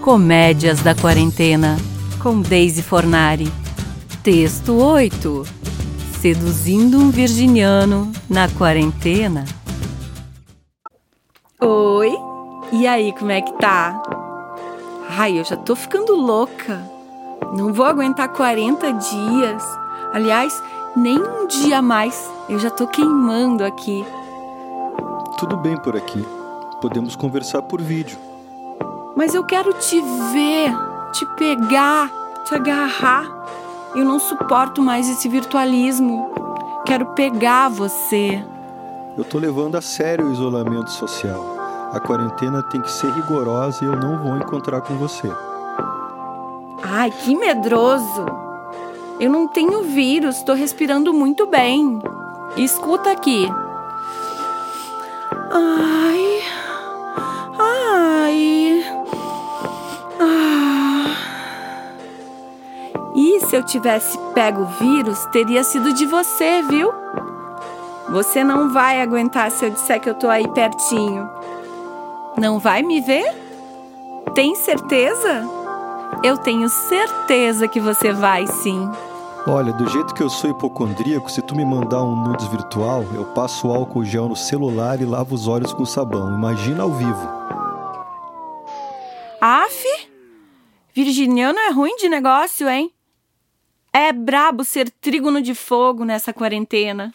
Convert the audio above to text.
Comédias da Quarentena, com Daisy Fornari. Texto 8. Seduzindo um virginiano na quarentena. Oi, e aí, como é que tá? Ai, eu já tô ficando louca. Não vou aguentar 40 dias. Aliás, nem um dia mais. Eu já tô queimando aqui. Tudo bem por aqui. Podemos conversar por vídeo. Mas eu quero te ver, te pegar, te agarrar. Eu não suporto mais esse virtualismo. Quero pegar você. Eu tô levando a sério o isolamento social. A quarentena tem que ser rigorosa e eu não vou encontrar com você. Ai, que medroso! Eu não tenho vírus, tô respirando muito bem. Escuta aqui. Ai. Ai. E se eu tivesse pego o vírus, teria sido de você, viu? Você não vai aguentar se eu disser que eu tô aí pertinho. Não vai me ver? Tem certeza? Eu tenho certeza que você vai sim. Olha, do jeito que eu sou hipocondríaco, se tu me mandar um nudes virtual, eu passo álcool gel no celular e lavo os olhos com sabão. Imagina ao vivo. Aff! Virginiano é ruim de negócio, hein? É brabo ser trígono de fogo nessa quarentena.